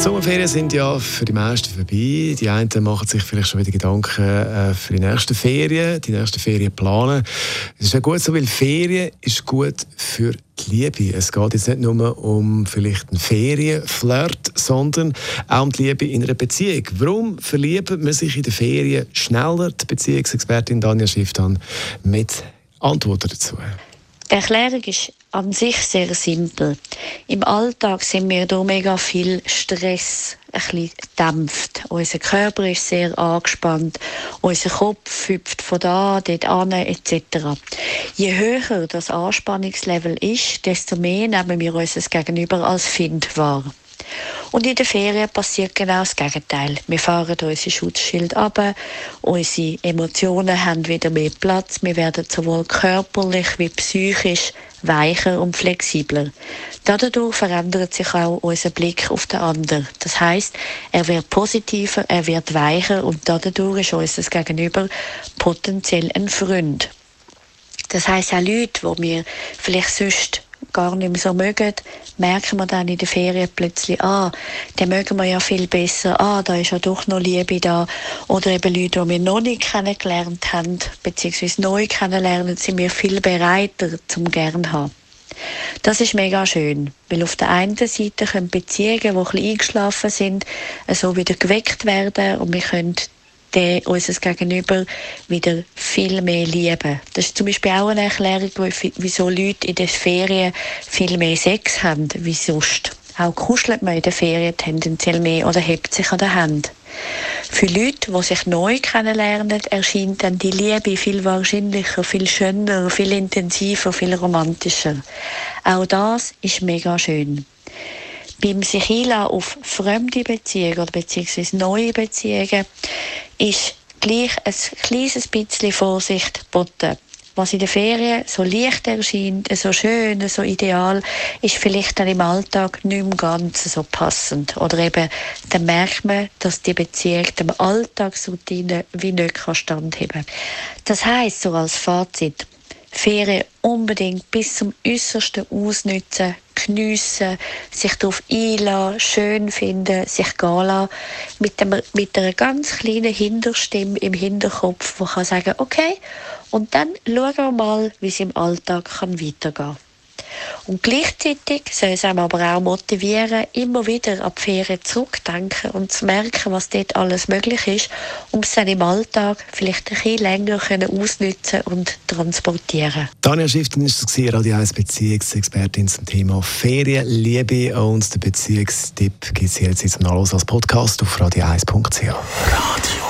Sommerferien sind ja für die meisten vorbei. Die einen machen sich vielleicht schon wieder Gedanken äh, für die nächsten Ferien, die nächsten Ferien planen. Es ist ja gut so, weil Ferien ist gut für die Liebe. Es geht jetzt nicht nur um vielleicht einen Ferienflirt, sondern auch um die Liebe in einer Beziehung. Warum verliebt man sich in den Ferien schneller? Die Beziehungsexpertin Daniel Schifftan mit Antworten dazu. Die Erklärung ist an sich sehr simpel. Im Alltag sind wir durch mega viel Stress ein bisschen dämpft. Unser Körper ist sehr angespannt, unser Kopf hüpft von da, dort an, etc. Je höher das Anspannungslevel ist, desto mehr nehmen wir uns Gegenüber als Find wahr. Und in den Ferien passiert genau das Gegenteil. Wir fahren unser Schutzschild ab, unsere Emotionen haben wieder mehr Platz, wir werden sowohl körperlich wie psychisch weicher und flexibler. Dadurch verändert sich auch unser Blick auf den anderen. Das heißt, er wird positiver, er wird weicher und dadurch ist unser Gegenüber potenziell ein Freund. Das heißt auch Leute, die wir vielleicht sonst gar nicht mehr so mögen, merken wir dann in den Ferien plötzlich, ah, den mögen wir ja viel besser, ah, da ist ja doch noch Liebe da. Oder eben Leute, die wir noch nicht kennengelernt haben, beziehungsweise neu kennenlernen, sind wir viel bereiter zum gern haben. Das ist mega schön, weil auf der einen Seite können Beziehungen, die ein bisschen eingeschlafen sind, so wieder geweckt werden und wir können der unser Gegenüber wieder viel mehr lieben. Das ist zum Beispiel auch eine Erklärung, wieso Leute in den Ferien viel mehr Sex haben wie sonst. Auch kuschelt man in den Ferien tendenziell mehr oder hebt sich an der Hand. Für Leute, die sich neu kennenlernen, erscheint dann die Liebe viel wahrscheinlicher, viel schöner, viel intensiver, viel romantischer. Auch das ist mega schön beim sich auf fremde Beziehungen oder beziehungsweise neue Beziehungen ist gleich ein kleines bisschen Vorsicht geboten. Was in der Ferien so leicht erscheint, so schön, so ideal, ist vielleicht dann im Alltag nicht mehr ganz so passend. Oder eben, dann merkt man, dass die Beziehung dem Alltagsroutine wie nicht kann. Das heisst, so als Fazit, Ferien unbedingt bis zum Äußersten ausnutzen, geniessen, sich darauf einlassen, schön finden, sich gehen lassen, mit, dem, mit einer ganz kleinen Hinterstimme im Hinterkopf, die kann sagen, okay, und dann schauen wir mal, wie es im Alltag kann weitergehen kann. Und gleichzeitig soll es einem aber auch motivieren, immer wieder an die Ferien zurückdenken und zu merken, was dort alles möglich ist, um es dann im Alltag vielleicht ein bisschen länger können ausnutzen und transportieren. Tanja Schiften ist das Radio 1 Beziehungsexpertin zum Thema Ferien, Liebe und den Beziehungstipp gibt es jetzt zum Nachlesen als Podcast auf radio1.ch. Radio